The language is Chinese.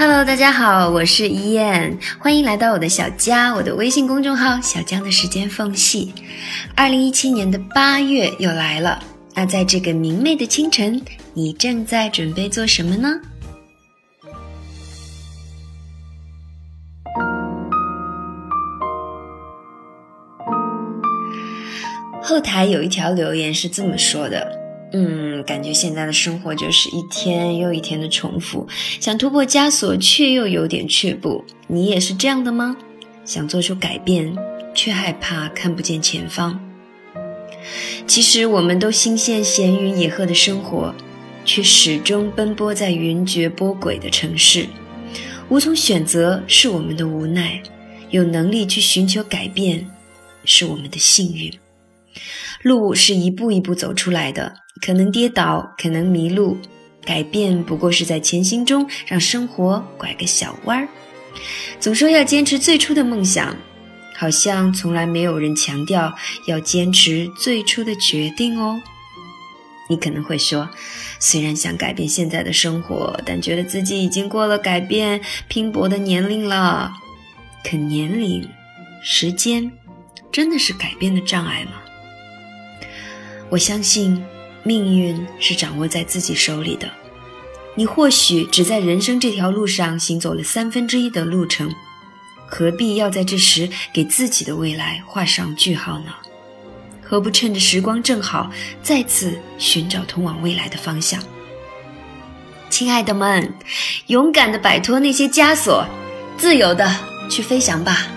Hello，大家好，我是伊燕，欢迎来到我的小家，我的微信公众号“小江的时间缝隙”。二零一七年的八月又来了，那在这个明媚的清晨，你正在准备做什么呢？后台有一条留言是这么说的。嗯，感觉现在的生活就是一天又一天的重复，想突破枷锁，却又有点却步。你也是这样的吗？想做出改变，却害怕看不见前方。其实，我们都心羡闲云野鹤的生活，却始终奔波在云谲波诡的城市，无从选择是我们的无奈，有能力去寻求改变，是我们的幸运。路是一步一步走出来的。可能跌倒，可能迷路，改变不过是在前行中让生活拐个小弯儿。总说要坚持最初的梦想，好像从来没有人强调要坚持最初的决定哦。你可能会说，虽然想改变现在的生活，但觉得自己已经过了改变拼搏的年龄了。可年龄、时间，真的是改变的障碍吗？我相信。命运是掌握在自己手里的。你或许只在人生这条路上行走了三分之一的路程，何必要在这时给自己的未来画上句号呢？何不趁着时光正好，再次寻找通往未来的方向？亲爱的们，勇敢地摆脱那些枷锁，自由地去飞翔吧！